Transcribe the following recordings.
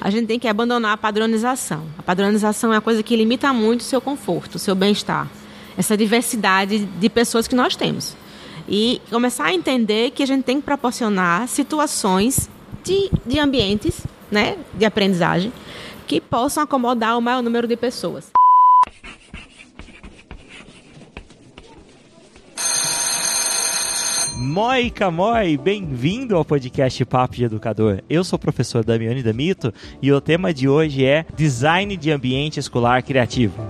a gente tem que abandonar a padronização. A padronização é a coisa que limita muito o seu conforto, o seu bem-estar. Essa diversidade de pessoas que nós temos. E começar a entender que a gente tem que proporcionar situações de, de ambientes né, de aprendizagem que possam acomodar o maior número de pessoas. Moi Camoi, bem-vindo ao podcast Papo de Educador. Eu sou o professor Damiani Damito e o tema de hoje é Design de Ambiente Escolar Criativo.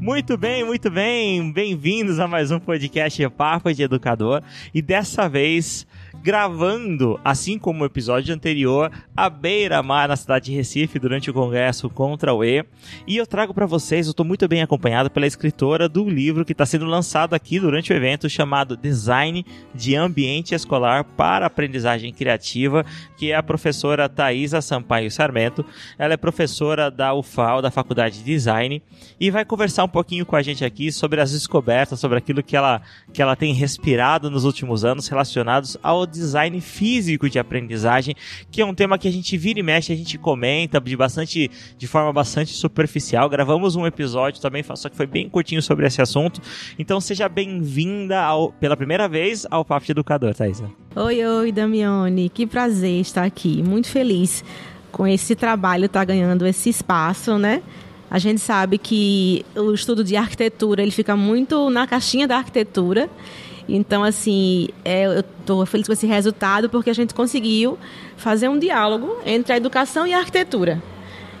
Muito bem, muito bem. Bem-vindos a mais um podcast Papo de Educador. E dessa vez gravando, assim como o episódio anterior, à beira-mar na cidade de Recife durante o congresso contra o E. E eu trago para vocês, eu estou muito bem acompanhado pela escritora do livro que está sendo lançado aqui durante o evento chamado Design de Ambiente Escolar para Aprendizagem Criativa, que é a professora Thaisa Sampaio Sarmento. Ela é professora da UFAL, da Faculdade de Design, e vai conversar um pouquinho com a gente aqui sobre as descobertas, sobre aquilo que ela, que ela tem respirado nos últimos anos relacionados ao design físico de aprendizagem, que é um tema que a gente vira e mexe, a gente comenta de bastante, de forma bastante superficial. Gravamos um episódio também, só que foi bem curtinho sobre esse assunto. Então seja bem-vinda pela primeira vez ao Papo de Educador, Thaisa. Oi, oi, Damione. Que prazer estar aqui. Muito feliz com esse trabalho estar tá ganhando esse espaço, né? A gente sabe que o estudo de arquitetura ele fica muito na caixinha da arquitetura então, assim, é, eu estou feliz com esse resultado porque a gente conseguiu fazer um diálogo entre a educação e a arquitetura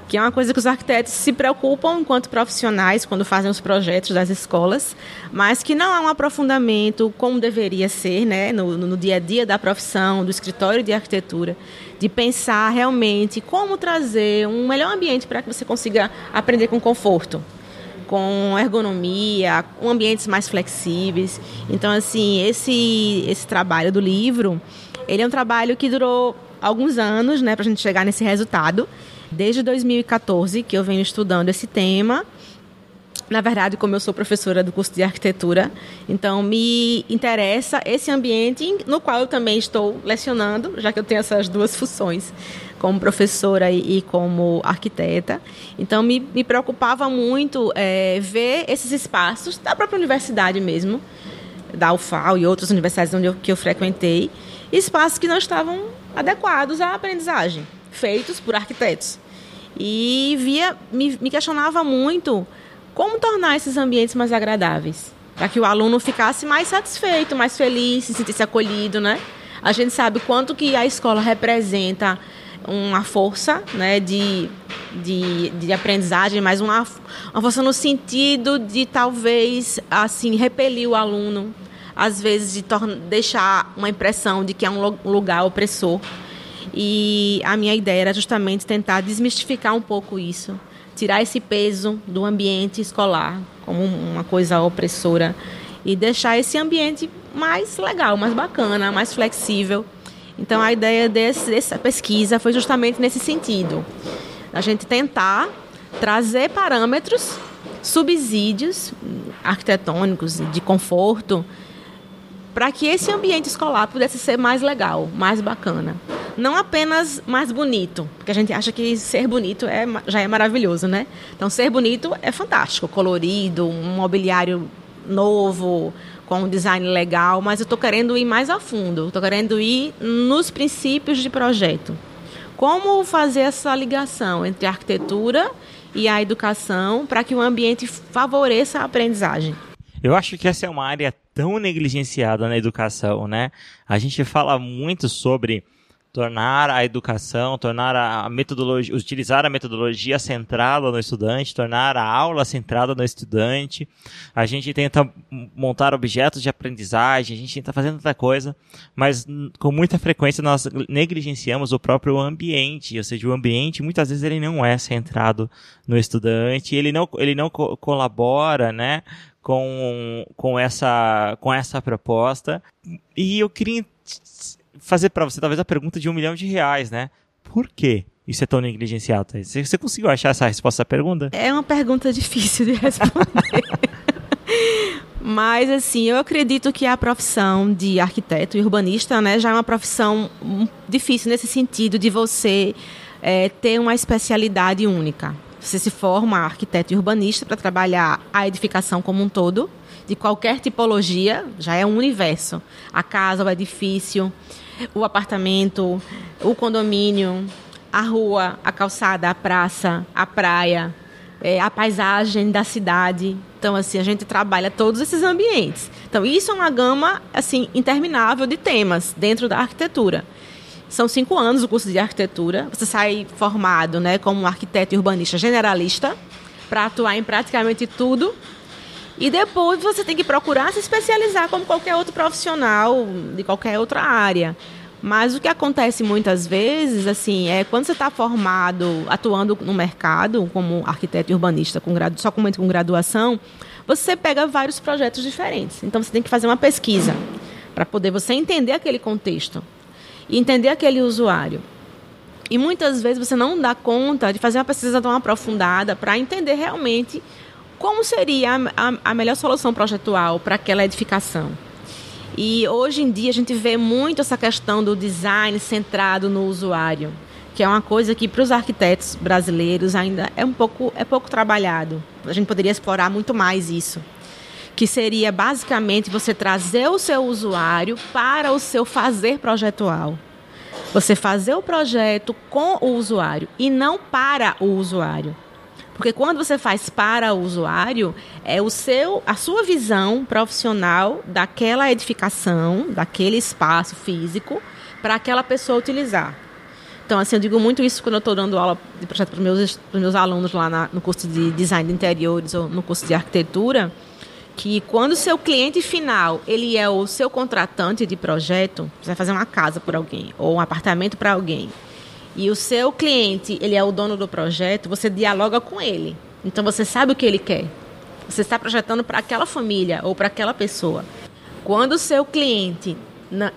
que é uma coisa que os arquitetos se preocupam enquanto profissionais quando fazem os projetos das escolas, mas que não há um aprofundamento como deveria ser, né, no, no dia a dia da profissão, do escritório de arquitetura, de pensar realmente como trazer um melhor ambiente para que você consiga aprender com conforto com ergonomia, com ambientes mais flexíveis. Então, assim, esse, esse trabalho do livro, ele é um trabalho que durou alguns anos, né, para a gente chegar nesse resultado. Desde 2014 que eu venho estudando esse tema na verdade, como eu sou professora do curso de arquitetura, então me interessa esse ambiente no qual eu também estou lecionando, já que eu tenho essas duas funções, como professora e, e como arquiteta. Então, me, me preocupava muito é, ver esses espaços da própria universidade mesmo, da UFAL e outras universidades onde eu, que eu frequentei, espaços que não estavam adequados à aprendizagem, feitos por arquitetos. E via, me, me questionava muito como tornar esses ambientes mais agradáveis? Para que o aluno ficasse mais satisfeito, mais feliz, se sentisse acolhido, né? A gente sabe quanto que a escola representa uma força né, de, de, de aprendizagem, mas uma, uma força no sentido de talvez assim repelir o aluno, às vezes de deixar uma impressão de que é um lugar opressor. E a minha ideia era justamente tentar desmistificar um pouco isso tirar esse peso do ambiente escolar como uma coisa opressora e deixar esse ambiente mais legal, mais bacana, mais flexível. Então a ideia desse, dessa pesquisa foi justamente nesse sentido. A gente tentar trazer parâmetros, subsídios arquitetônicos de conforto para que esse ambiente escolar pudesse ser mais legal, mais bacana não apenas mais bonito, porque a gente acha que ser bonito é, já é maravilhoso, né? Então, ser bonito é fantástico, colorido, um mobiliário novo, com um design legal, mas eu estou querendo ir mais a fundo, estou querendo ir nos princípios de projeto. Como fazer essa ligação entre a arquitetura e a educação para que o ambiente favoreça a aprendizagem? Eu acho que essa é uma área tão negligenciada na educação, né? A gente fala muito sobre tornar a educação, tornar a metodologia, utilizar a metodologia centrada no estudante, tornar a aula centrada no estudante. A gente tenta montar objetos de aprendizagem, a gente tenta fazer tanta coisa, mas com muita frequência nós negligenciamos o próprio ambiente, ou seja, o ambiente muitas vezes ele não é centrado no estudante, ele não, ele não co colabora, né, com, com essa com essa proposta. E eu queria fazer para você talvez a pergunta de um milhão de reais, né? Por quê? isso é tão negligenciado? Você, você conseguiu achar essa resposta à pergunta? É uma pergunta difícil de responder. Mas, assim, eu acredito que a profissão de arquiteto e urbanista né, já é uma profissão difícil nesse sentido de você é, ter uma especialidade única. Você se forma arquiteto e urbanista para trabalhar a edificação como um todo, de qualquer tipologia, já é um universo. A casa, o edifício, o apartamento, o condomínio, a rua, a calçada, a praça, a praia, é, a paisagem da cidade. Então, assim, a gente trabalha todos esses ambientes. Então, isso é uma gama, assim, interminável de temas dentro da arquitetura. São cinco anos o curso de arquitetura. Você sai formado, né, como um arquiteto urbanista generalista, para atuar em praticamente tudo. E depois você tem que procurar se especializar como qualquer outro profissional de qualquer outra área. Mas o que acontece muitas vezes, assim, é quando você está formado, atuando no mercado como arquiteto e urbanista, com gradu, só com, com graduação, você pega vários projetos diferentes. Então você tem que fazer uma pesquisa para poder você entender aquele contexto e entender aquele usuário. E muitas vezes você não dá conta de fazer uma pesquisa tão aprofundada para entender realmente como seria a, a, a melhor solução projetual para aquela edificação. E hoje em dia a gente vê muito essa questão do design centrado no usuário, que é uma coisa que para os arquitetos brasileiros ainda é um pouco é pouco trabalhado. A gente poderia explorar muito mais isso. Que seria basicamente você trazer o seu usuário para o seu fazer projetual. Você fazer o projeto com o usuário e não para o usuário. Porque quando você faz para o usuário, é o seu, a sua visão profissional daquela edificação, daquele espaço físico, para aquela pessoa utilizar. Então, assim, eu digo muito isso quando eu estou dando aula de projeto para os meus, meus alunos lá na, no curso de design de interiores ou no curso de arquitetura, que quando o seu cliente final ele é o seu contratante de projeto, você vai fazer uma casa por alguém ou um apartamento para alguém e o seu cliente, ele é o dono do projeto, você dialoga com ele. Então você sabe o que ele quer. Você está projetando para aquela família ou para aquela pessoa. Quando o seu cliente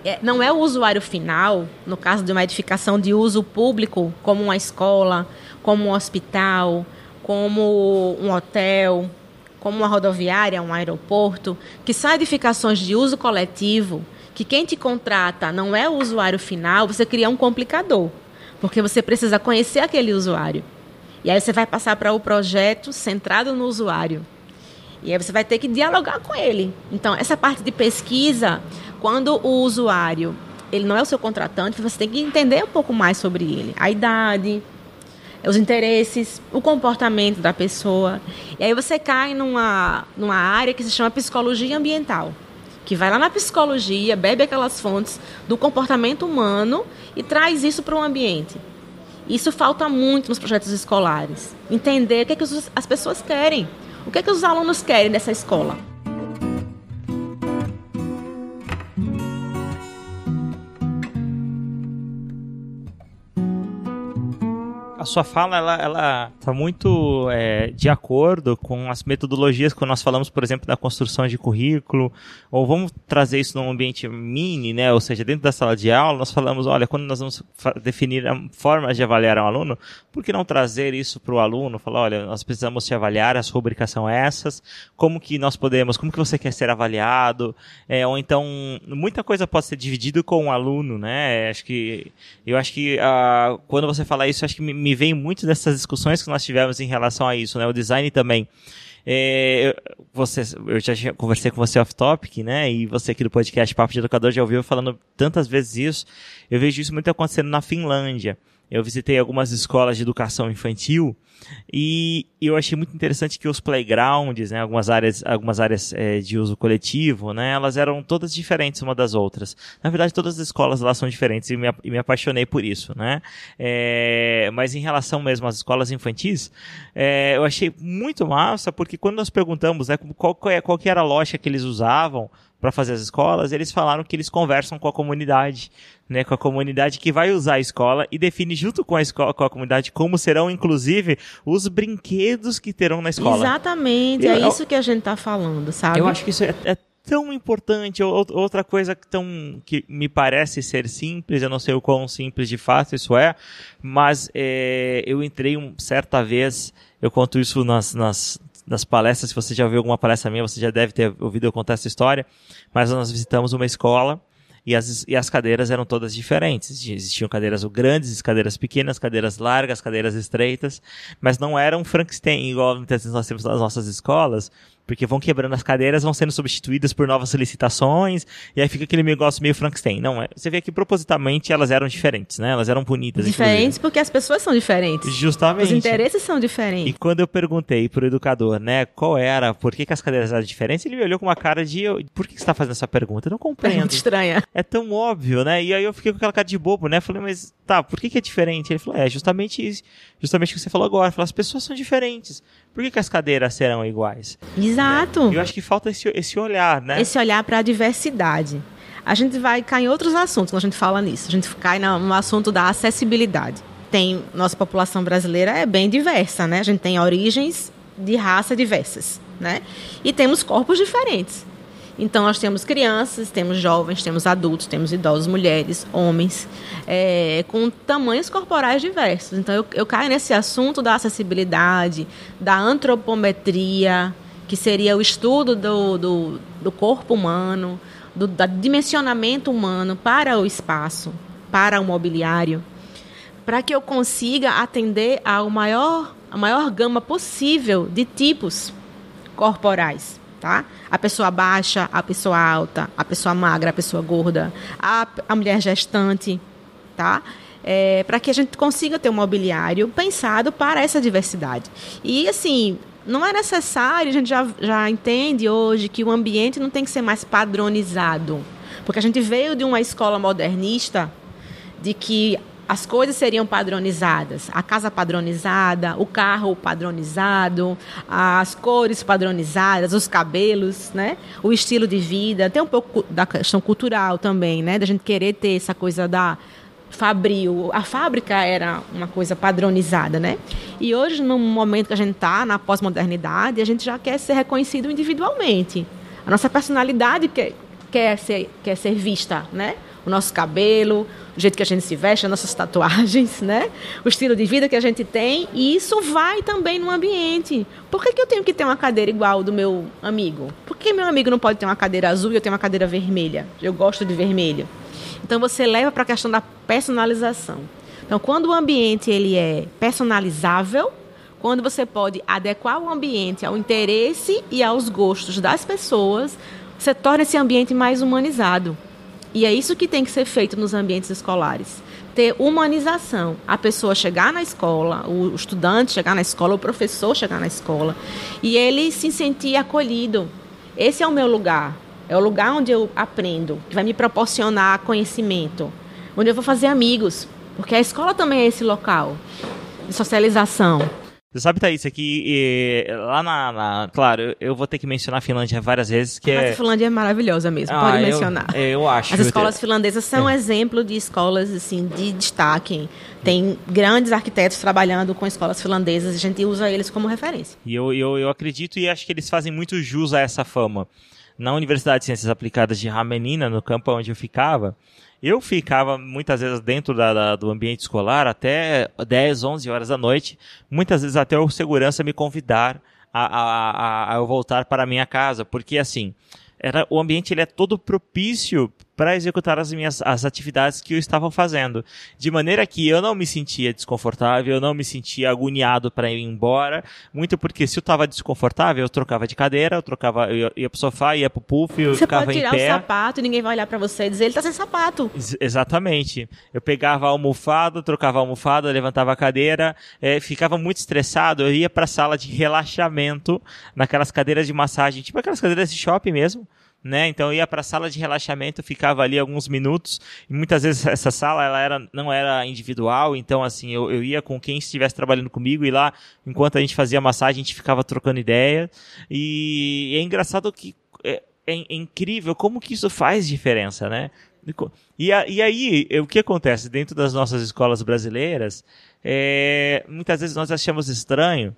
é, não é o usuário final, no caso de uma edificação de uso público, como uma escola, como um hospital, como um hotel, como uma rodoviária, um aeroporto, que são edificações de uso coletivo, que quem te contrata não é o usuário final, você cria um complicador. Porque você precisa conhecer aquele usuário. E aí você vai passar para o projeto centrado no usuário. E aí você vai ter que dialogar com ele. Então, essa parte de pesquisa, quando o usuário ele não é o seu contratante, você tem que entender um pouco mais sobre ele. A idade, os interesses, o comportamento da pessoa. E aí você cai numa, numa área que se chama psicologia ambiental que vai lá na psicologia, bebe aquelas fontes do comportamento humano e traz isso para o ambiente. Isso falta muito nos projetos escolares. Entender o que, é que as pessoas querem, o que, é que os alunos querem dessa escola. Sua fala ela, ela tá muito é, de acordo com as metodologias que nós falamos, por exemplo, da construção de currículo, ou vamos trazer isso num ambiente mini, né? Ou seja, dentro da sala de aula, nós falamos, olha, quando nós vamos definir formas de avaliar um aluno, por que não trazer isso para o aluno? Falar, olha, nós precisamos te avaliar, as rubricas são essas, como que nós podemos, como que você quer ser avaliado, é, ou então, muita coisa pode ser dividido com o aluno, né? Acho que, eu acho que, uh, quando você fala isso, acho que me, me vem muito dessas discussões que nós tivemos em relação a isso, né? O design também. É, você, eu já conversei com você off-topic, né? E você aqui do podcast Papo de Educador já ouviu falando tantas vezes isso. Eu vejo isso muito acontecendo na Finlândia. Eu visitei algumas escolas de educação infantil e eu achei muito interessante que os playgrounds, né, algumas áreas, algumas áreas é, de uso coletivo, né, elas eram todas diferentes uma das outras. Na verdade, todas as escolas lá são diferentes e me, e me apaixonei por isso, né. É, mas em relação mesmo às escolas infantis, é, eu achei muito massa porque quando nós perguntamos, né, qual, é, qual que era a lógica que eles usavam para fazer as escolas, eles falaram que eles conversam com a comunidade, né, com a comunidade que vai usar a escola e define junto com a escola, com a comunidade como serão inclusive os brinquedos que terão na escola. Exatamente, é eu, é isso que a gente está falando, sabe? Eu acho que isso é, é tão importante, outra coisa tão, que me parece ser simples, eu não sei o quão simples de fato isso é, mas é, eu entrei um, certa vez, eu conto isso nas, nas, nas palestras, se você já ouviu alguma palestra minha, você já deve ter ouvido eu contar essa história, mas nós visitamos uma escola e as, e as cadeiras eram todas diferentes. Existiam cadeiras grandes, cadeiras pequenas, cadeiras largas, cadeiras estreitas, mas não eram Frankenstein igual muitas vezes nós temos nas nossas escolas, porque vão quebrando as cadeiras, vão sendo substituídas por novas solicitações, e aí fica aquele negócio meio Frankenstein. Não, é, você vê que propositalmente elas eram diferentes, né? Elas eram bonitas. Diferentes inclusive. porque as pessoas são diferentes. Justamente. Os interesses são diferentes. E quando eu perguntei pro educador, né, qual era, por que, que as cadeiras eram diferentes, ele me olhou com uma cara de, por que, que você tá fazendo essa pergunta? Eu não compreendo. É muito estranha. É tão óbvio, né? E aí eu fiquei com aquela cara de bobo, né? Falei, mas tá, por que, que é diferente? Ele falou, é, justamente isso. Justamente o que você falou agora. Falou, as pessoas são diferentes. Por que, que as cadeiras serão iguais? Exato. Né? Eu acho que falta esse, esse olhar, né? Esse olhar para a diversidade. A gente vai cair em outros assuntos quando a gente fala nisso. A gente cai no assunto da acessibilidade. Tem nossa população brasileira é bem diversa, né? A gente tem origens de raça diversas, né? E temos corpos diferentes. Então, nós temos crianças, temos jovens, temos adultos, temos idosos, mulheres, homens, é, com tamanhos corporais diversos. Então, eu, eu caio nesse assunto da acessibilidade, da antropometria, que seria o estudo do, do, do corpo humano, do, dimensionamento humano para o espaço, para o mobiliário, para que eu consiga atender ao maior, a maior gama possível de tipos corporais. Tá? A pessoa baixa, a pessoa alta, a pessoa magra, a pessoa gorda, a, a mulher gestante, tá? É, para que a gente consiga ter um mobiliário pensado para essa diversidade. E assim, não é necessário, a gente já, já entende hoje que o ambiente não tem que ser mais padronizado. Porque a gente veio de uma escola modernista de que as coisas seriam padronizadas. A casa padronizada, o carro padronizado, as cores padronizadas, os cabelos, né? O estilo de vida. Tem um pouco da questão cultural também, né? Da gente querer ter essa coisa da fabril. A fábrica era uma coisa padronizada, né? E hoje, no momento que a gente está na pós-modernidade, a gente já quer ser reconhecido individualmente. A nossa personalidade quer, quer, ser, quer ser vista, né? O nosso cabelo, o jeito que a gente se veste, as nossas tatuagens, né? O estilo de vida que a gente tem. E isso vai também no ambiente. Por que, que eu tenho que ter uma cadeira igual do meu amigo? Por que meu amigo não pode ter uma cadeira azul e eu tenho uma cadeira vermelha? Eu gosto de vermelho. Então você leva para a questão da personalização. Então, quando o ambiente ele é personalizável, quando você pode adequar o ambiente ao interesse e aos gostos das pessoas, você torna esse ambiente mais humanizado. E é isso que tem que ser feito nos ambientes escolares. Ter humanização. A pessoa chegar na escola, o estudante chegar na escola, o professor chegar na escola, e ele se sentir acolhido. Esse é o meu lugar. É o lugar onde eu aprendo, que vai me proporcionar conhecimento, onde eu vou fazer amigos, porque a escola também é esse local de socialização. Você sabe, Thaís, aqui lá na, na, Claro, eu vou ter que mencionar a Finlândia várias vezes, que Mas é... a Finlândia é maravilhosa mesmo, ah, pode eu, mencionar. Eu acho. As escolas finlandesas são é. exemplo de escolas, assim, de destaque. Tem grandes arquitetos trabalhando com escolas finlandesas, a gente usa eles como referência. E eu, eu, eu acredito e acho que eles fazem muito jus a essa fama na Universidade de Ciências Aplicadas de Ramenina, no campo onde eu ficava, eu ficava muitas vezes dentro da, da, do ambiente escolar até 10, 11 horas da noite, muitas vezes até o segurança me convidar a, a, a, a eu voltar para a minha casa, porque assim, era, o ambiente ele é todo propício para executar as minhas as atividades que eu estava fazendo. De maneira que eu não me sentia desconfortável, eu não me sentia agoniado para ir embora, muito porque se eu estava desconfortável, eu trocava de cadeira, eu trocava, eu ia pro sofá, ia pro puff, eu você ficava pode tirar em pé. o sapato e ninguém vai olhar para você e dizer ele tá sem sapato. Ex exatamente. Eu pegava a almofada, trocava a almofada, levantava a cadeira, é, ficava muito estressado, eu ia para a sala de relaxamento, naquelas cadeiras de massagem, tipo aquelas cadeiras de shopping mesmo né? Então ia para a sala de relaxamento, ficava ali alguns minutos e muitas vezes essa sala ela era, não era individual, então assim eu, eu ia com quem estivesse trabalhando comigo e lá enquanto a gente fazia massagem a gente ficava trocando ideia e é engraçado que é, é incrível como que isso faz diferença, né? E, e aí, o que acontece dentro das nossas escolas brasileiras, é, muitas vezes nós achamos estranho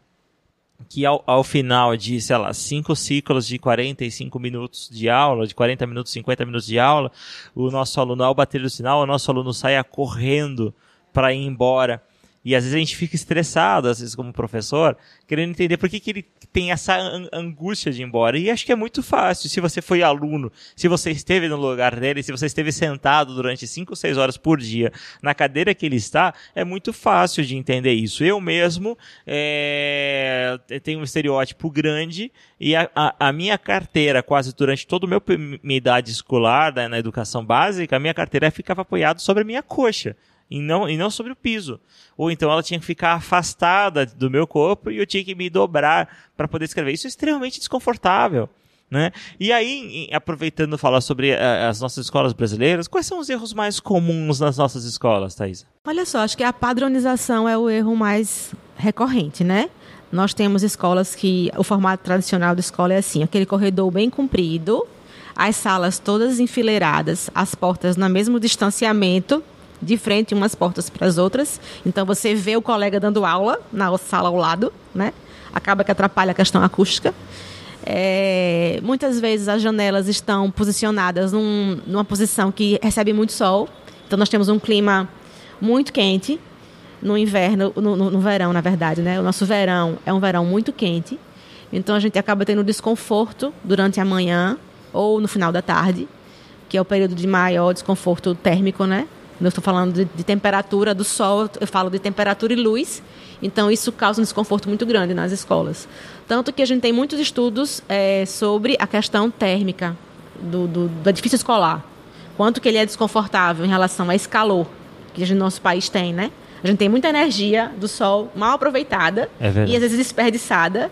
que ao, ao, final de, sei lá, cinco ciclos de 45 minutos de aula, de 40 minutos, 50 minutos de aula, o nosso aluno, ao bater o sinal, o nosso aluno saia correndo para ir embora. E às vezes a gente fica estressado, às vezes como professor, querendo entender por que, que ele tem essa angústia de ir embora. E acho que é muito fácil. Se você foi aluno, se você esteve no lugar dele, se você esteve sentado durante 5, 6 horas por dia na cadeira que ele está, é muito fácil de entender isso. Eu mesmo é, tenho um estereótipo grande e a, a, a, minha carteira, quase durante toda a minha idade escolar, né, na educação básica, a minha carteira ficava apoiada sobre a minha coxa e não, e não sobre o piso. Ou então ela tinha que ficar afastada do meu corpo e eu tinha que me dobrar para poder escrever. Isso é extremamente desconfortável. Né? E aí, aproveitando falar sobre uh, as nossas escolas brasileiras, quais são os erros mais comuns nas nossas escolas, Thaisa? Olha só, acho que a padronização é o erro mais recorrente, né? Nós temos escolas que o formato tradicional da escola é assim, aquele corredor bem comprido, as salas todas enfileiradas, as portas no mesmo distanciamento, de frente umas portas para as outras. Então você vê o colega dando aula na sala ao lado, né? Acaba que atrapalha a questão acústica. É, muitas vezes as janelas estão posicionadas num, numa posição que recebe muito sol. Então nós temos um clima muito quente no inverno, no, no, no verão, na verdade, né? O nosso verão é um verão muito quente. Então a gente acaba tendo desconforto durante a manhã ou no final da tarde, que é o período de maior desconforto térmico, né? eu estou falando de, de, temperatura do sol, eu falo de temperatura e luz. Então, isso causa um desconforto muito grande nas escolas. Tanto que a gente tem muitos estudos é, sobre a questão térmica do, do, do, edifício escolar. Quanto que ele é desconfortável em relação a esse calor que o nosso país tem, né? A gente tem muita energia do sol mal aproveitada é e às vezes desperdiçada.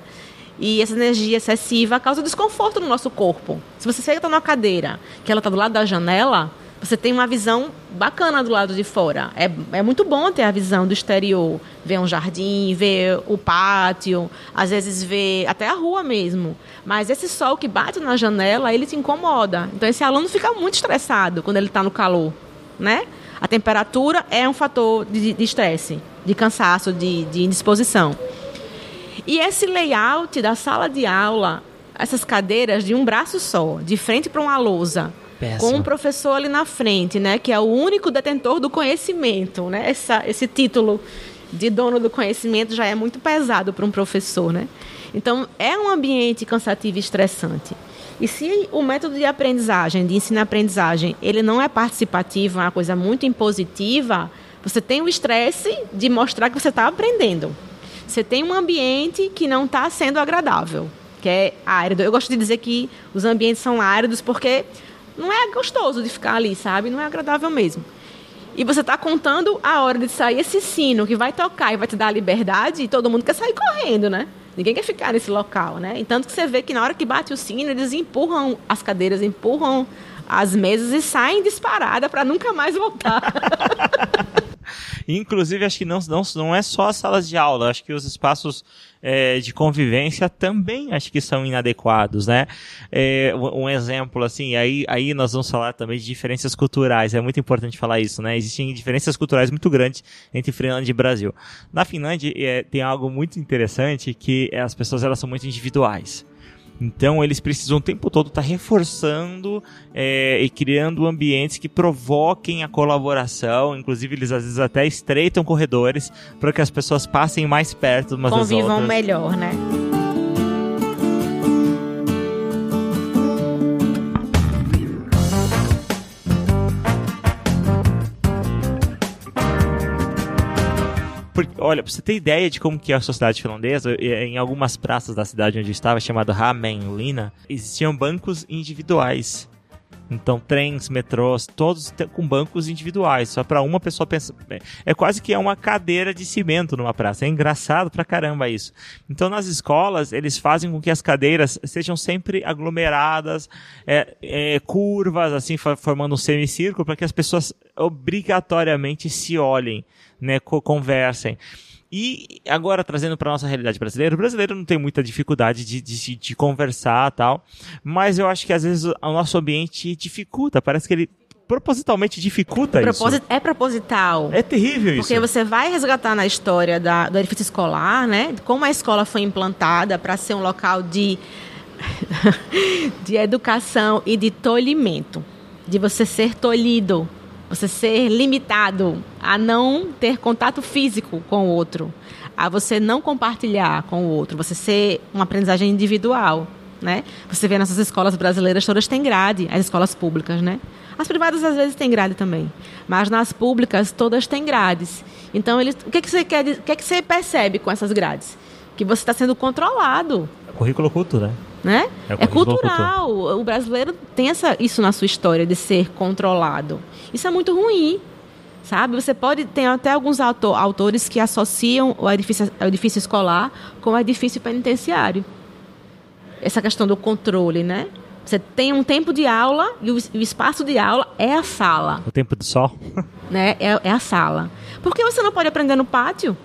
E essa energia excessiva causa desconforto no nosso corpo. Se você senta numa cadeira que ela está do lado da janela, você tem uma visão bacana do lado de fora. É, é muito bom ter a visão do exterior, ver um jardim, ver o pátio, às vezes ver até a rua mesmo. Mas esse sol que bate na janela, ele te incomoda. Então esse aluno fica muito estressado quando ele está no calor, né? A temperatura é um fator de estresse, de, de, cansaço, de, de indisposição. E esse layout da sala de aula, essas cadeiras de um braço só, de frente para uma lousa, Péssimo. com um professor ali na frente, né, que é o único detentor do conhecimento, né? Essa, esse título de dono do conhecimento já é muito pesado para um professor, né? Então, é um ambiente cansativo e estressante. E se o método de aprendizagem, de ensino-aprendizagem, ele não é participativo, é uma coisa muito impositiva, você tem o estresse de mostrar que você está aprendendo. Você tem um ambiente que não está sendo agradável, que é árido. Eu gosto de dizer que os ambientes são áridos porque não é gostoso de ficar ali, sabe? Não é agradável mesmo. E você está contando a hora de sair esse sino que vai tocar e vai te dar liberdade e todo mundo quer sair correndo, né? Ninguém quer ficar nesse local, né? E tanto que você vê que na hora que bate o sino, eles empurram as cadeiras, empurram as mesas e saem disparada para nunca mais voltar. Inclusive, acho que não, não, não é só as salas de aula, acho que os espaços é, de convivência também acho que são inadequados, né? É, um exemplo, assim, aí, aí nós vamos falar também de diferenças culturais, é muito importante falar isso, né? Existem diferenças culturais muito grandes entre Finlândia e Brasil. Na Finlândia é, tem algo muito interessante que as pessoas elas são muito individuais. Então eles precisam o tempo todo estar tá reforçando é, e criando ambientes que provoquem a colaboração. Inclusive eles às vezes até estreitam corredores para que as pessoas passem mais perto umas Convivam das outras. melhor, né? Porque, olha, pra você ter ideia de como que é a sociedade finlandesa, em algumas praças da cidade onde eu estava, chamada Hämeenlinna, existiam bancos individuais. Então, trens, metrôs, todos com bancos individuais, só para uma pessoa pensar. É quase que é uma cadeira de cimento numa praça. É engraçado pra caramba isso. Então, nas escolas, eles fazem com que as cadeiras sejam sempre aglomeradas, é, é, curvas, assim, formando um semicírculo, para que as pessoas obrigatoriamente se olhem né, conversem. E agora, trazendo para nossa realidade brasileira, o brasileiro não tem muita dificuldade de, de, de conversar tal, mas eu acho que às vezes o nosso ambiente dificulta, parece que ele propositalmente dificulta Proposit isso. É proposital. É terrível isso. Porque você vai resgatar na história da, do edifício escolar, né? Como a escola foi implantada para ser um local de, de educação e de tolhimento. De você ser tolhido, você ser limitado a não ter contato físico com o outro, a você não compartilhar com o outro, você ser uma aprendizagem individual. Né? Você vê nessas escolas brasileiras todas têm grade, as escolas públicas, né? As privadas às vezes têm grade também, mas nas públicas todas têm grades. Então, o que, que você quer, o que, que você percebe com essas grades? Que você está sendo controlado. É currículo culto, né? É, é cultural. O brasileiro tem essa, isso na sua história de ser controlado. Isso é muito ruim. Sabe? Você pode. Tem até alguns autor, autores que associam o edifício, o edifício escolar com o edifício penitenciário. Essa questão do controle, né? Você tem um tempo de aula e o, espaço de aula é a sala. O tempo do sol? Né? É, é a sala. Por que você não pode aprender no pátio?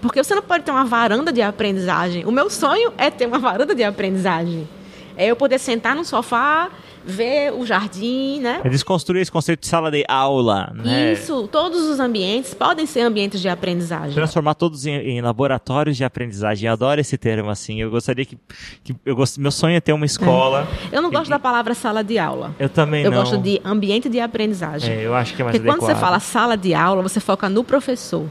Porque você não pode ter uma varanda de aprendizagem. O meu sonho é ter uma varanda de aprendizagem. É eu poder sentar no sofá ver o jardim, né? Eles construíram esse conceito de sala de aula, né? Isso, todos os ambientes podem ser ambientes de aprendizagem. Transformar todos em, em laboratórios de aprendizagem. Eu adoro esse termo, assim. Eu gostaria que. que eu gost... Meu sonho é ter uma escola. É. Eu não gosto e... da palavra sala de aula. Eu também eu não. Eu gosto de ambiente de aprendizagem. É, eu acho que é mais Porque adequado. quando você fala sala de aula, você foca no professor.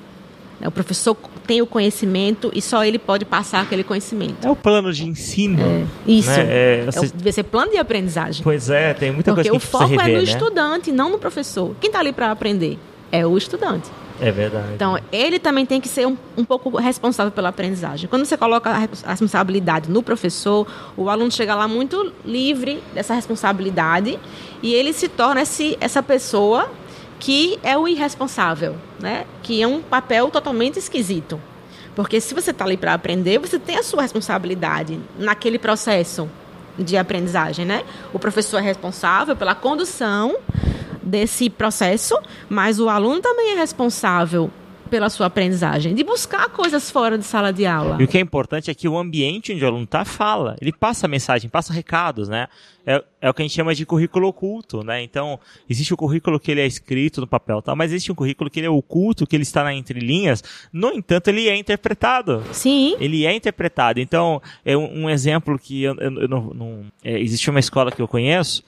O professor tem o conhecimento e só ele pode passar aquele conhecimento. É o plano de ensino. É, isso. Né? É, você... é, deve ser plano de aprendizagem. Pois é, tem muita Porque coisa que o foco rever, é no né? estudante, não no professor. Quem está ali para aprender? É o estudante. É verdade. Então, ele também tem que ser um, um pouco responsável pela aprendizagem. Quando você coloca a responsabilidade no professor, o aluno chega lá muito livre dessa responsabilidade e ele se torna esse, essa pessoa que é o irresponsável, né? Que é um papel totalmente esquisito. Porque se você está ali para aprender, você tem a sua responsabilidade naquele processo de aprendizagem, né? O professor é responsável pela condução desse processo, mas o aluno também é responsável pela sua aprendizagem, de buscar coisas fora de sala de aula. E o que é importante é que o ambiente onde o aluno está fala, ele passa mensagem, passa recados, né? É, é, o que a gente chama de currículo oculto, né? Então, existe o currículo que ele é escrito no papel, tá? mas existe um currículo que ele é oculto, que ele está na entrelinhas, no entanto, ele é interpretado. Sim. Ele é interpretado. Então, é um, um exemplo que eu, eu, eu não, não é, existe uma escola que eu conheço,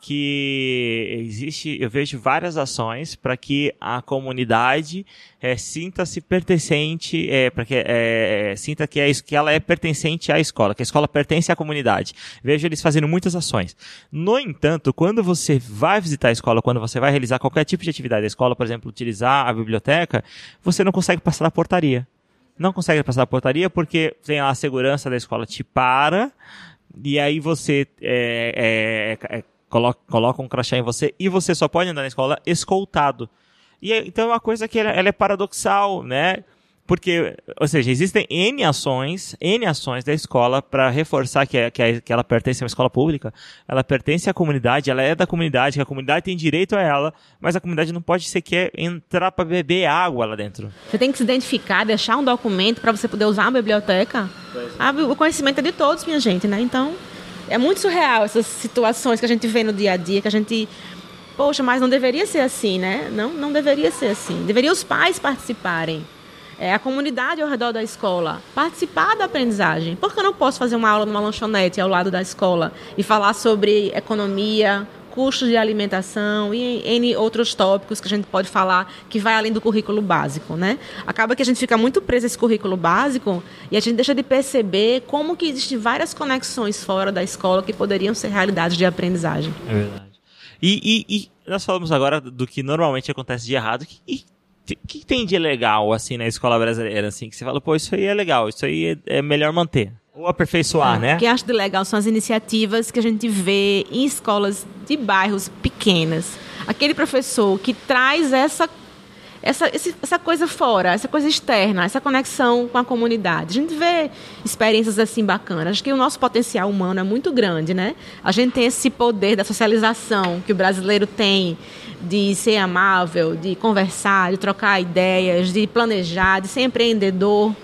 que existe, eu vejo várias ações para que a comunidade é, sinta-se pertencente, é, para que é, sinta que, é, que ela é pertencente à escola, que a escola pertence à comunidade. Vejo eles fazendo muitas ações. No entanto, quando você vai visitar a escola, quando você vai realizar qualquer tipo de atividade da escola, por exemplo, utilizar a biblioteca, você não consegue passar da portaria. Não consegue passar da portaria porque tem a segurança da escola te para e aí você é, é, coloca, coloca um crachá em você e você só pode andar na escola escoltado. E então é uma coisa que ela, ela é paradoxal, né? Porque, ou seja, existem N ações, N ações da escola para reforçar que, é, que, é, que ela pertence a uma escola pública, ela pertence à comunidade, ela é da comunidade, que a comunidade tem direito a ela, mas a comunidade não pode sequer entrar para beber água lá dentro. Você tem que se identificar, deixar um documento para você poder usar a biblioteca. Ah, o conhecimento é de todos, minha gente, né? Então, é muito surreal essas situações que a gente vê no dia a dia, que a gente poxa, mas não deveria ser assim, né? Não, não deveria ser assim. Deveria os pais participarem é, a comunidade ao redor da escola, participar da aprendizagem. Por que eu não posso fazer uma aula numa lanchonete ao lado da escola e falar sobre economia, custos de alimentação e N outros tópicos que a gente pode falar que vai além do currículo básico, né? Acaba que a gente fica muito preso esse currículo básico e a gente deixa de perceber como que existem várias conexões fora da escola que poderiam ser realidades de aprendizagem. É verdade. E, e, e nós falamos agora do que normalmente acontece de errado. E o que tem de legal, assim, na escola brasileira, assim, que você fala, pô, isso aí é legal, isso aí é, é melhor manter? Ou aperfeiçoar, né? O que eu acho legal são as iniciativas que a gente vê em escolas de bairros pequenas. Aquele professor que traz essa essa, essa coisa fora, essa coisa externa, essa conexão com a comunidade. A gente vê experiências assim bacanas. Acho que o nosso potencial humano é muito grande, né? A gente tem esse poder da socialização que o brasileiro tem de ser amável, de conversar, de trocar ideias, de planejar, de ser empreendedor.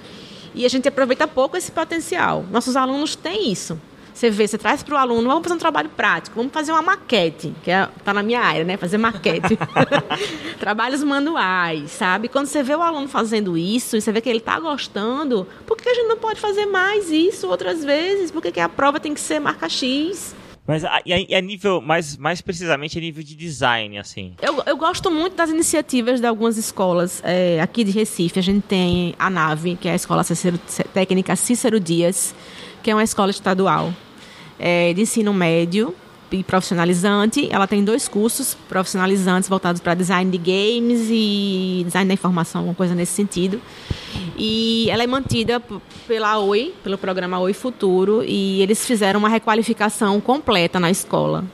E a gente aproveita pouco esse potencial. Nossos alunos têm isso. Você vê, você traz para o aluno, vamos fazer um trabalho prático, vamos fazer uma maquete, que está é, na minha área, né? Fazer maquete. Trabalhos manuais, sabe? Quando você vê o aluno fazendo isso, e você vê que ele está gostando, por que a gente não pode fazer mais isso outras vezes? Por que, que a prova tem que ser marca X? Mas a, a, a, nível, mais, mais precisamente a nível de design, assim. Eu, eu gosto muito das iniciativas de algumas escolas é, aqui de Recife. A gente tem a NAVE, que é a Escola Cícero, Técnica Cícero Dias, que é uma escola estadual é, de ensino médio e profissionalizante. Ela tem dois cursos profissionalizantes voltados para design de games e design da informação, alguma coisa nesse sentido. E ela é mantida pela Oi, pelo programa Oi Futuro, e eles fizeram uma requalificação completa na escola.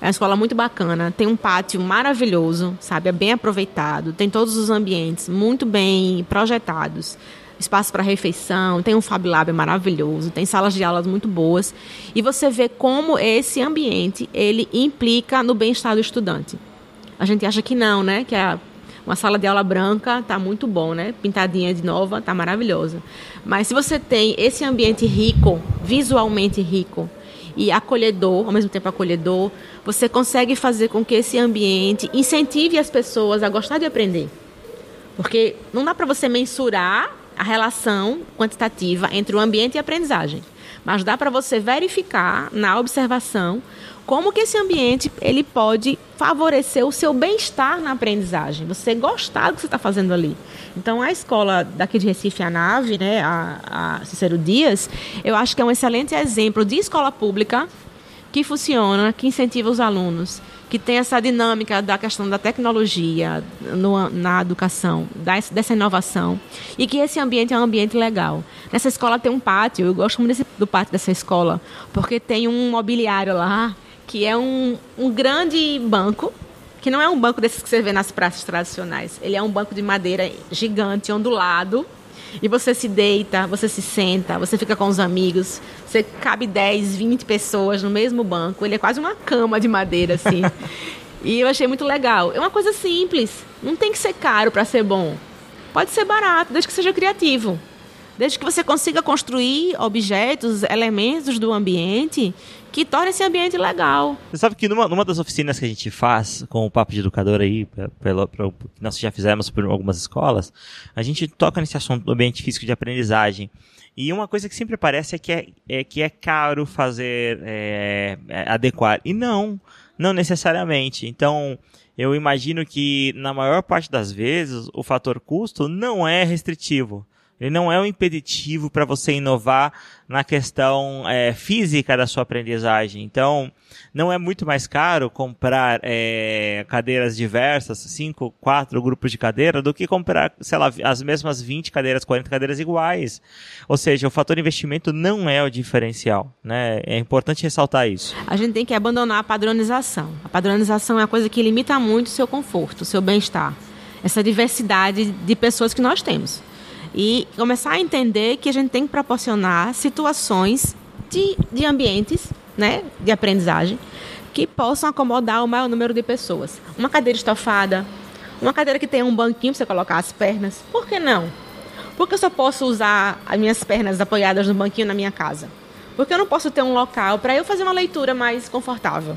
É uma escola muito bacana, tem um pátio maravilhoso, sabe? É bem aproveitado, tem todos os ambientes muito bem projetados espaço para refeição, tem um Fab Lab maravilhoso, tem salas de aulas muito boas. E você vê como esse ambiente ele implica no bem-estar do estudante. A gente acha que não, né? Que a, uma sala de aula branca tá muito bom, né? Pintadinha de nova, tá maravilhosa. Mas se você tem esse ambiente rico, visualmente rico, e acolhedor, ao mesmo tempo acolhedor, você consegue fazer com que esse ambiente incentive as pessoas a gostar de aprender. Porque não dá para você mensurar a relação quantitativa entre o ambiente e a aprendizagem. Mas dá para você verificar na observação como que esse ambiente ele pode favorecer o seu bem-estar na aprendizagem, você gostar do que você está fazendo ali. Então, a escola daqui de Recife, a Nave, né, a, a Cicero Dias, eu acho que é um excelente exemplo de escola pública que funciona, que incentiva os alunos, que tem essa dinâmica da questão da tecnologia no, na educação, dessa inovação, e que esse ambiente é um ambiente legal. Nessa escola tem um pátio, eu gosto muito desse, do pátio dessa escola, porque tem um mobiliário lá, que é um, um grande banco, que não é um banco desses que você vê nas praças tradicionais, ele é um banco de madeira gigante, ondulado, e você se deita, você se senta, você fica com os amigos, você cabe 10, 20 pessoas no mesmo banco. Ele é quase uma cama de madeira, assim. e eu achei muito legal. É uma coisa simples. Não tem que ser caro para ser bom. Pode ser barato, desde que seja criativo. Desde que você consiga construir objetos, elementos do ambiente que tornem esse ambiente legal. Você sabe que numa, numa das oficinas que a gente faz com o Papo de Educador aí, pelo, que nós já fizemos por algumas escolas, a gente toca nesse assunto do ambiente físico de aprendizagem. E uma coisa que sempre aparece é que é, é que é caro fazer, é, é, adequar. E não, não necessariamente. Então, eu imagino que na maior parte das vezes o fator custo não é restritivo. Ele não é um impeditivo para você inovar na questão é, física da sua aprendizagem. Então, não é muito mais caro comprar é, cadeiras diversas, cinco, quatro grupos de cadeira, do que comprar, sei lá, as mesmas 20 cadeiras, 40 cadeiras iguais. Ou seja, o fator investimento não é o diferencial. Né? É importante ressaltar isso. A gente tem que abandonar a padronização. A padronização é a coisa que limita muito o seu conforto, o seu bem-estar. Essa diversidade de pessoas que nós temos e começar a entender que a gente tem que proporcionar situações de, de ambientes né, de aprendizagem que possam acomodar o maior número de pessoas. Uma cadeira estofada, uma cadeira que tenha um banquinho para você colocar as pernas, por que não? Porque eu só posso usar as minhas pernas apoiadas no banquinho na minha casa? Porque eu não posso ter um local para eu fazer uma leitura mais confortável?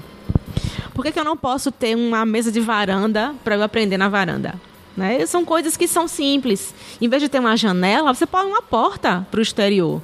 Por que, que eu não posso ter uma mesa de varanda para eu aprender na varanda? Né? São coisas que são simples. Em vez de ter uma janela, você põe uma porta para o exterior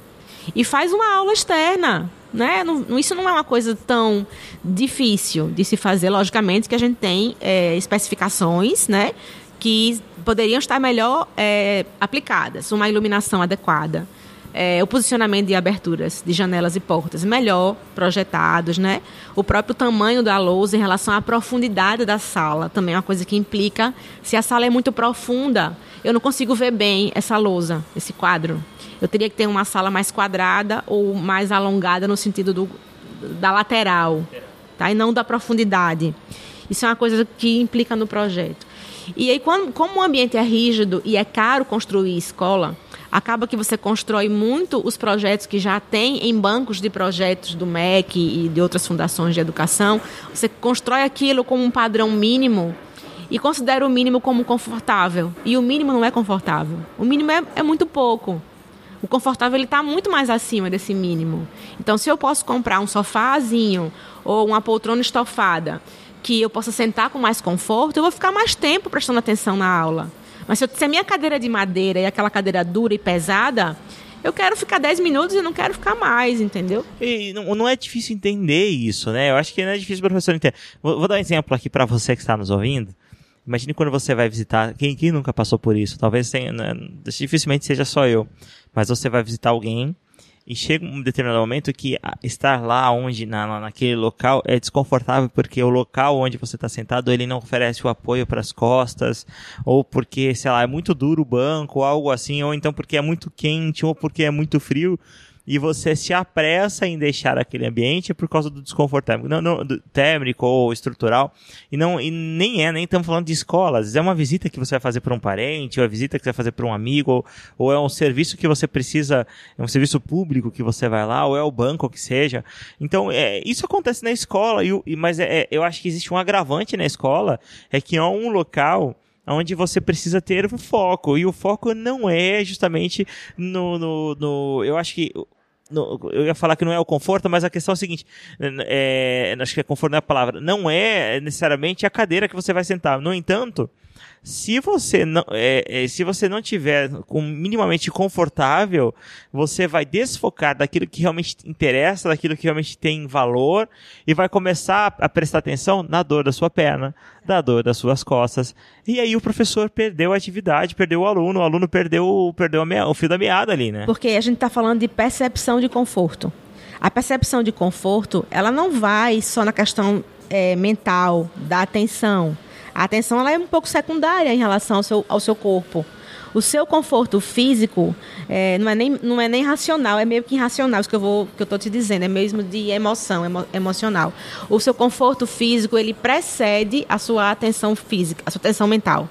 e faz uma aula externa. Né? Não, isso não é uma coisa tão difícil de se fazer. Logicamente que a gente tem é, especificações né, que poderiam estar melhor é, aplicadas. Uma iluminação adequada, é, o posicionamento de aberturas de janelas e portas melhor projetados, né? O próprio tamanho da lousa em relação à profundidade da sala também é uma coisa que implica se a sala é muito profunda, eu não consigo ver bem essa lousa, esse quadro. Eu teria que ter uma sala mais quadrada ou mais alongada no sentido do, da lateral, tá? E não da profundidade. Isso é uma coisa que implica no projeto. E aí, quando, como o ambiente é rígido e é caro construir escola, acaba que você constrói muito os projetos que já tem em bancos de projetos do MEC e de outras fundações de educação. Você constrói aquilo como um padrão mínimo e considera o mínimo como confortável. E o mínimo não é confortável. O mínimo é, é muito pouco. O confortável está muito mais acima desse mínimo. Então, se eu posso comprar um sofazinho ou uma poltrona estofada que eu possa sentar com mais conforto, eu vou ficar mais tempo prestando atenção na aula. Mas se, eu, se a minha cadeira é de madeira e aquela cadeira dura e pesada, eu quero ficar 10 minutos e não quero ficar mais, entendeu? E não, não é difícil entender isso, né? Eu acho que não é difícil o professor entender. Vou, vou dar um exemplo aqui para você que está nos ouvindo. Imagine quando você vai visitar, quem, quem nunca passou por isso? Talvez tenha, né, dificilmente seja só eu, mas você vai visitar alguém e chega um determinado momento que estar lá onde, na, naquele local, é desconfortável porque o local onde você está sentado ele não oferece o apoio para as costas, ou porque, sei lá, é muito duro o banco, algo assim, ou então porque é muito quente, ou porque é muito frio e você se apressa em deixar aquele ambiente por causa do desconforto térmico, não, não, do térmico ou estrutural. E, não, e nem é, nem estamos falando de escolas. É uma visita que você vai fazer para um parente, ou é visita que você vai fazer para um amigo, ou, ou, é um serviço que você precisa, é um serviço público que você vai lá, ou é o banco, que seja. Então, é, isso acontece na escola, e, mas é, é, eu acho que existe um agravante na escola, é que é um local onde você precisa ter um foco. E o foco não é justamente no. no, no eu acho que eu ia falar que não é o conforto, mas a questão é a seguinte: é, acho que é conforto não é a palavra. Não é necessariamente a cadeira que você vai sentar. No entanto, se você não, é, é, se você não tiver com minimamente confortável, você vai desfocar daquilo que realmente interessa, daquilo que realmente tem valor e vai começar a prestar atenção na dor da sua perna, da dor das suas costas. E aí o professor perdeu a atividade, perdeu o aluno, o aluno perdeu, perdeu o fio da meada ali, né? Porque a gente está falando de percepção de conforto. A percepção de conforto, ela não vai só na questão é, mental, da atenção a atenção ela é um pouco secundária em relação ao seu, ao seu corpo. O seu conforto físico é, não, é nem, não é nem racional, é meio que irracional, isso que eu vou que eu estou te dizendo, é mesmo de emoção, emo, emocional. O seu conforto físico, ele precede a sua atenção física, a sua atenção mental.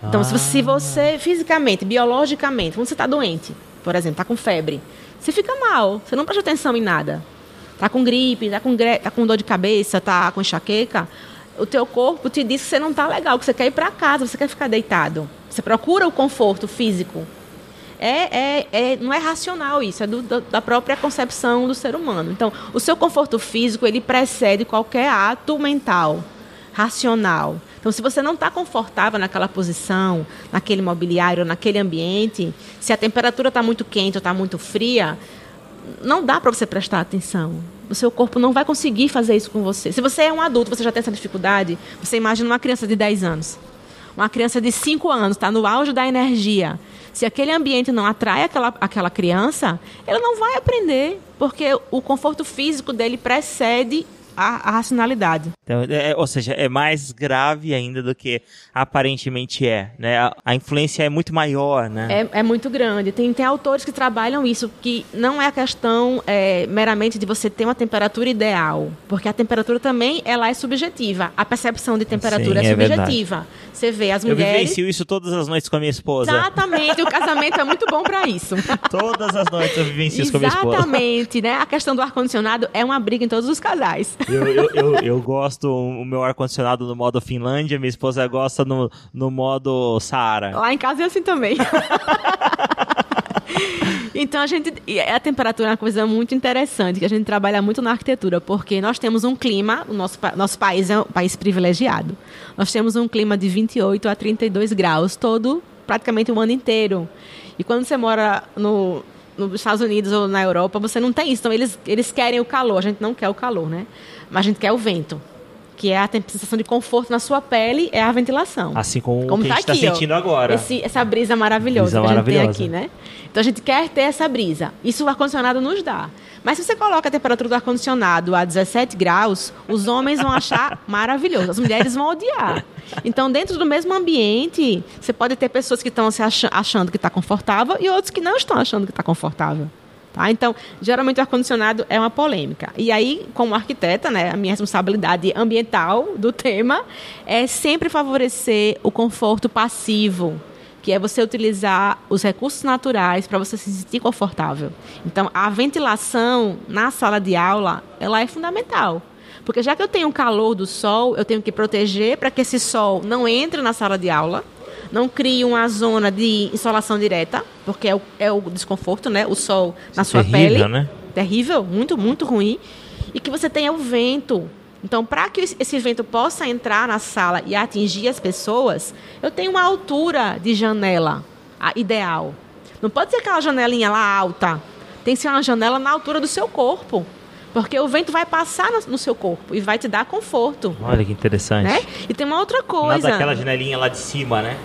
Então, ah. se, você, se você fisicamente, biologicamente, quando você está doente, por exemplo, está com febre, você fica mal, você não presta atenção em nada. Está com gripe, está com, tá com dor de cabeça, está com enxaqueca, o teu corpo te diz que você não está legal, que você quer ir para casa, você quer ficar deitado. Você procura o conforto físico. É, é, é, não é racional isso, é do, da própria concepção do ser humano. Então, o seu conforto físico, ele precede qualquer ato mental, racional. Então, se você não está confortável naquela posição, naquele mobiliário, naquele ambiente, se a temperatura está muito quente ou está muito fria, não dá para você prestar atenção o seu corpo não vai conseguir fazer isso com você. Se você é um adulto, você já tem essa dificuldade, você imagina uma criança de 10 anos. Uma criança de 5 anos está no auge da energia. Se aquele ambiente não atrai aquela, aquela criança, ela não vai aprender, porque o conforto físico dele precede a, a racionalidade. Então, é, ou seja, é mais grave ainda do que aparentemente é, né? A, a influência é muito maior, né? É, é, muito grande. Tem, tem autores que trabalham isso, que não é a questão é, meramente de você ter uma temperatura ideal, porque a temperatura também ela é subjetiva. A percepção de temperatura Sim, é, é subjetiva. Verdade. Você vê as mulheres... Eu vivencio isso todas as noites com a minha esposa. Exatamente, o casamento é muito bom para isso. todas as noites eu vivencio isso com a minha esposa. Exatamente, né? A questão do ar-condicionado é uma briga em todos os casais. Eu, eu, eu, eu gosto o meu ar-condicionado no modo Finlândia, minha esposa gosta no, no modo Saara. Lá em casa é assim também. Então a gente. A temperatura é uma coisa muito interessante, que a gente trabalha muito na arquitetura, porque nós temos um clima, o nosso, nosso país é um país privilegiado. Nós temos um clima de 28 a 32 graus todo, praticamente o ano inteiro. E quando você mora no, nos Estados Unidos ou na Europa, você não tem isso. Então eles, eles querem o calor, a gente não quer o calor, né? Mas a gente quer o vento que é a sensação de conforto na sua pele, é a ventilação. Assim como, como o que tá a gente está sentindo agora. Esse, essa brisa maravilhosa brisa que a gente maravilhosa. tem aqui, né? Então a gente quer ter essa brisa. Isso o ar-condicionado nos dá. Mas se você coloca a temperatura do ar-condicionado a 17 graus, os homens vão achar maravilhoso, as mulheres vão odiar. Então, dentro do mesmo ambiente, você pode ter pessoas que estão se achando que está confortável e outros que não estão achando que está confortável. Tá? Então, geralmente o ar-condicionado é uma polêmica. E aí, como arquiteta, né, a minha responsabilidade ambiental do tema é sempre favorecer o conforto passivo, que é você utilizar os recursos naturais para você se sentir confortável. Então, a ventilação na sala de aula, ela é fundamental. Porque já que eu tenho o calor do sol, eu tenho que proteger para que esse sol não entre na sala de aula, Não crie uma zona de insolação direta, porque é o, é o desconforto, né? O sol na sua terrível, pele. né? Terrível, muito, muito ruim. E que você tenha o vento. Então, para que esse vento possa entrar na sala e atingir as pessoas, eu tenho uma altura de janela ideal. Não pode ser aquela janelinha lá alta. Tem que ser uma janela na altura do seu corpo. Porque o vento vai passar no, seu corpo e vai te dar conforto. Olha que interessante. Né? E tem uma outra coisa. Nada daquela janelinha lá de cima, né?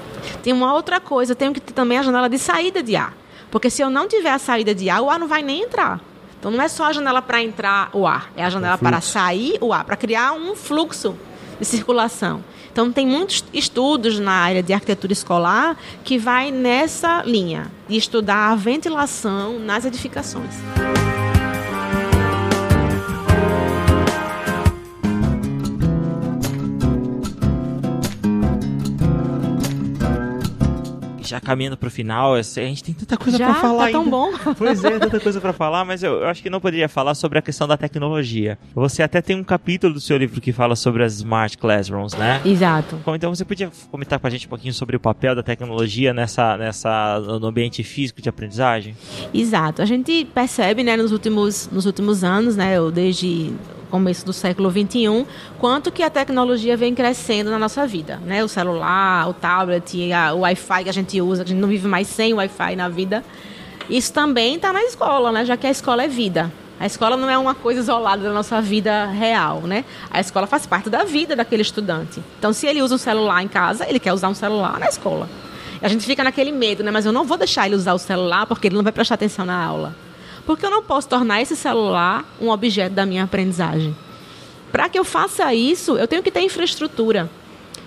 Tem uma outra coisa. Eu tenho que ter também a janela de saída de ar. Porque se eu não tiver a saída de ar, o ar não vai nem entrar. Então não é só a janela para entrar o ar, é a janela para sair o ar, para criar um fluxo de circulação. Então tem muitos estudos na área de arquitetura escolar que vai nessa linha de estudar a ventilação nas edificações. Já caminhando pro final, a gente tem tanta coisa para falar tá tão ainda. bom. Pois é, tanta coisa para falar, mas eu, eu, acho que não poderia falar sobre a questão da tecnologia. Você até tem um capítulo do seu livro que fala sobre as smart classrooms, né? Exato. Então você podia comentar com a gente um pouquinho sobre o papel da tecnologia nessa, nessa no ambiente físico de aprendizagem? Exato. A gente percebe, né, nos últimos nos últimos anos, né, ou desde começo do século 21, quanto que a tecnologia vem crescendo na nossa vida, né? O celular, o tablet, a, o Wi-Fi que a gente usa, a gente não vive mais sem Wi-Fi na vida. Isso também está na escola, né? Já que a escola é vida. A escola não é uma coisa isolada da nossa vida real, né? A escola faz parte da vida daquele estudante. Então, se ele usa um celular em casa, ele quer usar um celular na escola. A gente fica naquele medo, né? Mas eu não vou deixar ele usar o celular porque ele não vai prestar atenção na aula. Porque eu não posso tornar esse celular um objeto da minha aprendizagem. Para que eu faça isso, eu tenho que ter infraestrutura.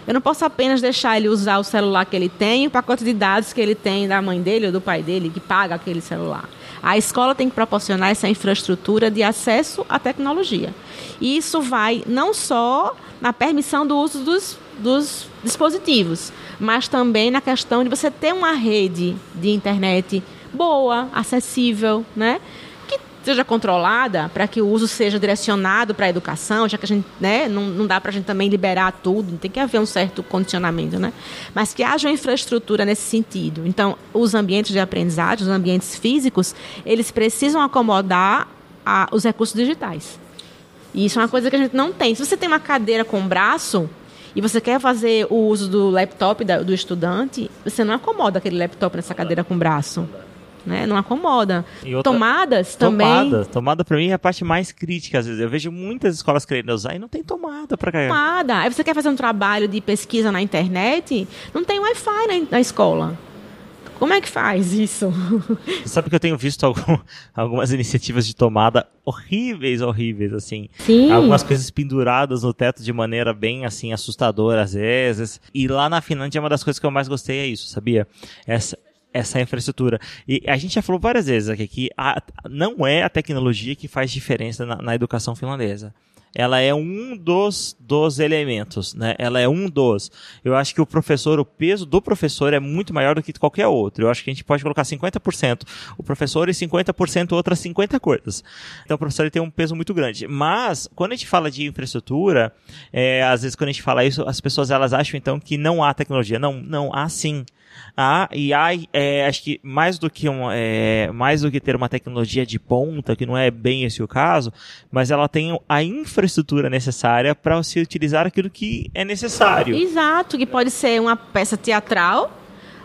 Eu não posso apenas deixar ele usar o celular que ele tem, o pacote de dados que ele tem da mãe dele ou do pai dele, que paga aquele celular. A escola tem que proporcionar essa infraestrutura de acesso à tecnologia. E isso vai não só na permissão do uso dos, dos dispositivos, mas também na questão de você ter uma rede de internet boa, acessível, né? Que seja controlada para que o uso seja direcionado para a educação, já que a gente, né, não, não dá para a gente também liberar tudo, tem que haver um certo condicionamento, né? Mas que haja uma infraestrutura nesse sentido. Então, os ambientes de aprendizagem, os ambientes físicos, eles precisam acomodar a, os recursos digitais. E isso é uma coisa que a gente não tem. Se você tem uma cadeira com braço, e você quer fazer o uso do laptop do estudante, você não acomoda aquele laptop nessa cadeira com braço né? Não acomoda. Outra, tomadas também. Tomada. Tomada para mim é a parte mais crítica, às vezes. Eu vejo muitas escolas querendo usar e não tem tomada para carregar. Tomada. Aí você quer fazer um trabalho de pesquisa na internet, não tem Wi-Fi na, na escola. Como é que faz isso? Você sabe que eu tenho visto algum, algumas iniciativas de tomada horríveis, horríveis, assim. Sim. Algumas coisas penduradas no teto de maneira bem, assim, assustadora às vezes. E lá na Finlândia, uma das coisas que eu mais gostei é isso, sabia? Essa, essa infraestrutura. E a gente já falou várias vezes aqui que a, não é a tecnologia que faz diferença na, na, educação finlandesa. Ela é um dos, dos elementos, né? Ela é um dos. Eu acho que o professor, o peso do professor é muito maior do que qualquer outro. Eu acho que a gente pode colocar 50% o professor e 50% outras 50 coisas. Então o professor tem um peso muito grande. Mas, quando a gente fala de infraestrutura, é, às vezes quando a gente fala isso, as pessoas elas acham então que não há tecnologia. Não, não, há sim. Ah, e há, é, acho que mais do que um, é, mais do que ter uma tecnologia de ponta, que não é bem esse o caso, mas ela tem a infraestrutura necessária para se utilizar aquilo que é necessário. Exato, que pode ser uma peça teatral,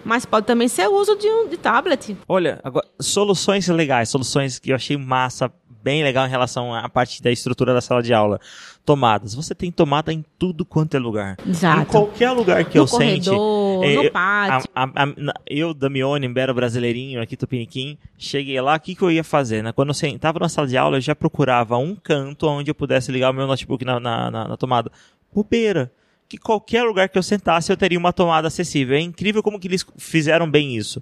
mas pode também ser o uso de um de tablet. Olha, agora, soluções legais, soluções que eu achei massa bem legal em relação à parte da estrutura da sala de aula. Tomadas. Você tem tomada em tudo quanto é lugar. Exato. Em qualquer lugar que no eu corredor, sente. No eu, pátio. A, a, a, eu, Damione, Bero Brasileirinho, aqui Tupiniquim, cheguei lá, o que, que eu ia fazer? Né? Quando eu sentava na sala de aula, eu já procurava um canto onde eu pudesse ligar o meu notebook na, na, na, na tomada. Bobeira que qualquer lugar que eu sentasse eu teria uma tomada acessível. É incrível como que eles fizeram bem isso.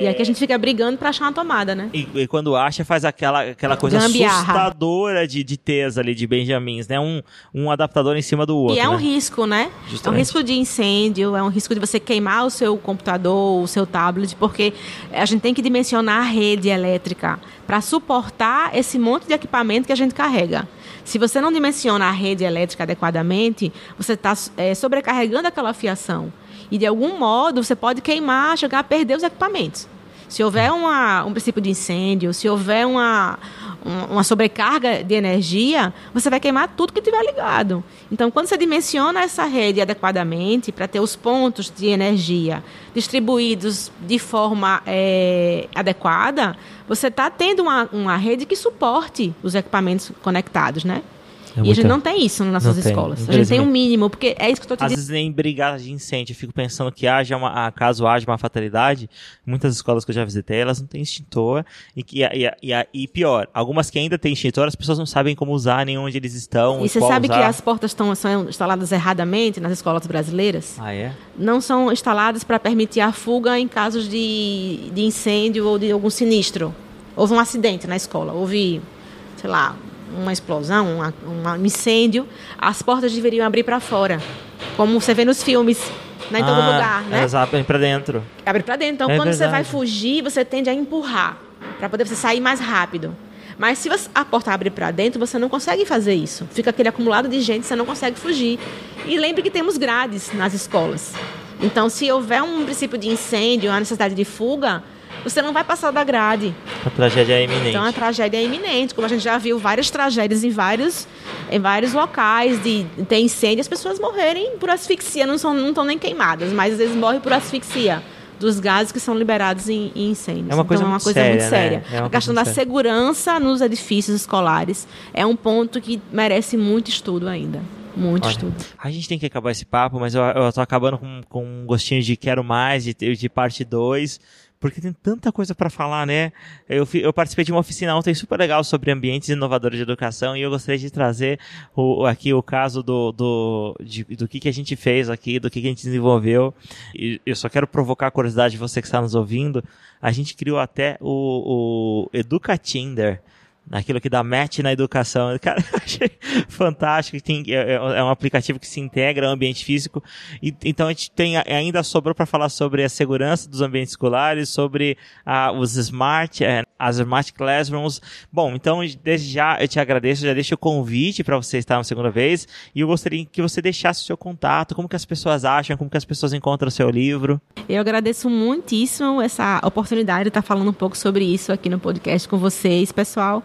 E aqui a gente fica brigando para achar uma tomada, né? E, e, quando acha, faz aquela, aquela coisa Gambiarra. assustadora de, de T's ali, de Benjamins, né? Um, um adaptador em cima do outro. E é um né? risco, né? Justamente. É um risco de incêndio, é um risco de você queimar o seu computador, o seu tablet, porque a gente tem que dimensionar a rede elétrica para suportar esse monte de equipamento que a gente carrega. Se você não dimensiona a rede elétrica adequadamente, você está é, sobrecarregando aquela fiação. E de algum modo você pode queimar, chegar a perder os equipamentos. Se houver uma, um princípio de incêndio, se houver uma, uma sobrecarga de energia, você vai queimar tudo que tiver ligado. Então, quando você dimensiona essa rede adequadamente para ter os pontos de energia distribuídos de forma é, adequada, você está tendo uma, uma rede que suporte os equipamentos conectados, né? É e a gente não tem isso nas nossas escolas. a gente tem um mínimo, porque é isso que eu estou te Às vezes nem brigadas de incêndio. Eu fico pensando que haja uma, caso haja uma fatalidade, muitas escolas que eu já visitei, elas não têm extintor. E, que, e, e, e pior, algumas que ainda têm extintor, as pessoas não sabem como usar, nem onde eles estão. E você sabe usar. que as portas estão, são instaladas erradamente nas escolas brasileiras? Ah, é? Não são instaladas para permitir a fuga em casos de, de incêndio ou de algum sinistro. Houve um acidente na escola, houve, sei lá, uma explosão, uma, um incêndio, as portas deveriam abrir para fora, como você vê nos filmes, né, em todo ah, lugar, né? Elas abrem para dentro. Abre para dentro. Então, é quando verdade. você vai fugir, você tende a empurrar para poder você sair mais rápido. Mas se você, a porta abre para dentro, você não consegue fazer isso. Fica aquele acumulado de gente, você não consegue fugir. E lembre que temos grades nas escolas. Então, se houver um princípio de incêndio, uma necessidade de fuga, você não vai passar da grade. A tragédia é iminente. Então a tragédia é iminente, como a gente já viu várias tragédias em vários, em vários locais de ter incêndio, as pessoas morrerem por asfixia, não são não estão nem queimadas, mas às vezes morrem por asfixia dos gases que são liberados em, em incêndios. É uma coisa, então, é uma coisa séria, muito séria. Né? É a questão da séria. segurança nos edifícios escolares é um ponto que merece muito estudo ainda. Muito Olha, estudo. A gente tem que acabar esse papo, mas eu, eu tô acabando com, com um gostinho de quero mais, de, de parte 2 porque tem tanta coisa para falar, né? Eu, eu, participei de uma oficina ontem super legal sobre ambientes inovadores de educação e eu gostaria de trazer o, aqui o caso do, do, de, do que, que a gente fez aqui, do que, que a gente desenvolveu. E eu só quero provocar a curiosidade de você que está nos ouvindo. A gente criou até o, o Educatinder naquilo que dá match na educação. Cara, eu achei fantástico. Tem, é, é, é, um aplicativo que se integra ao ambiente físico. E, então a gente tem ainda sobrou para falar sobre a segurança dos ambientes escolares, sobre os smart, é, as smart classrooms. Bom, então desde já eu te agradeço, já deixo o convite para você estar uma segunda vez e eu gostaria que você deixasse o seu contato, como que as pessoas acham, como que as pessoas encontram o seu livro. Eu agradeço muitíssimo essa oportunidade de estar falando um pouco sobre isso aqui no podcast com vocês, pessoal.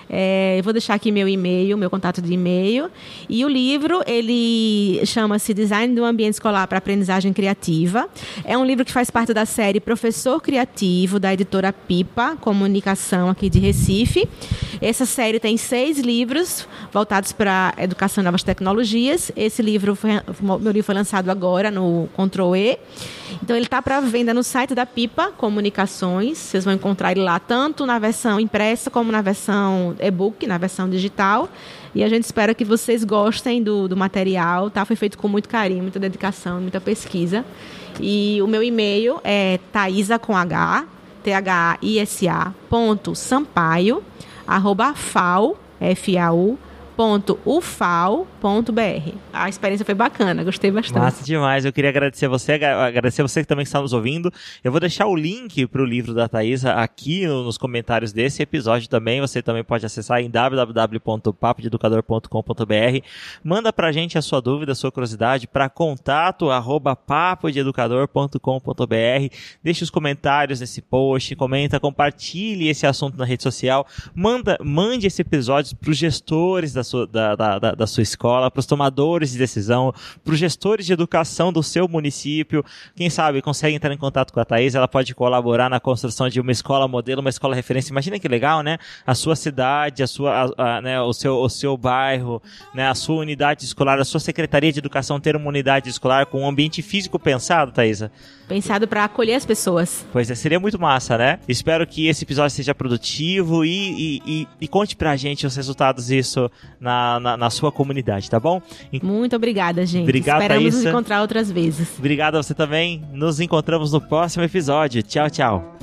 É, eu vou deixar aqui meu e-mail, meu contato de e-mail. E o livro, ele chama-se Design do Ambiente Escolar para Aprendizagem Criativa. É um livro que faz parte da série Professor Criativo, da editora Pipa Comunicação, aqui de Recife. Essa série tem seis livros voltados para educação e novas tecnologias. Esse livro, foi, meu livro foi lançado agora no Control E. Então ele está para venda no site da Pipa Comunicações. Vocês vão encontrar ele lá tanto na versão impressa como na versão e-book, na versão digital. E a gente espera que vocês gostem do, do material. Tá? Foi feito com muito carinho, muita dedicação, muita pesquisa. E o meu e-mail é thaisa com h, t h i s a ponto sampaio arroba fau, f a u www.ufal.br. A experiência foi bacana, gostei bastante. Massa demais. Eu queria agradecer você, agradecer você que também está nos ouvindo. Eu vou deixar o link para o livro da Thaisa aqui nos comentários desse episódio também. Você também pode acessar em www.papodeeducador.com.br. Manda pra gente a sua dúvida, a sua curiosidade para contato arroba. Deixe os comentários nesse post, comenta, compartilhe esse assunto na rede social. Manda, mande esse episódio para os gestores da sua, da, da, da sua escola, para os tomadores de decisão, para os gestores de educação do seu município. Quem sabe consegue entrar em contato com a Thaís, ela pode colaborar na construção de uma escola modelo, uma escola referência. Imagina que legal, né? A sua cidade, a sua, a, a, né, o, seu, o seu bairro, né, a sua unidade escolar, a sua secretaria de educação ter uma unidade escolar com um ambiente físico pensado, Thaisa. Pensado para acolher as pessoas. Pois é, seria muito massa, né? Espero que esse episódio seja produtivo e, e, e, e conte pra gente os resultados disso na, na, na, sua comunidade, tá bom? Muito obrigada, gente. Obrigado, Esperamos Thaísa. nos encontrar outras vezes. Obrigado a você também. Nos encontramos no próximo episódio. Tchau, tchau.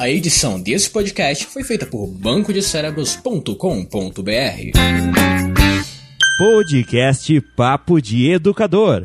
A edição desse podcast foi feita por bancodecerebros.com.br. Podcast Papo de Educador.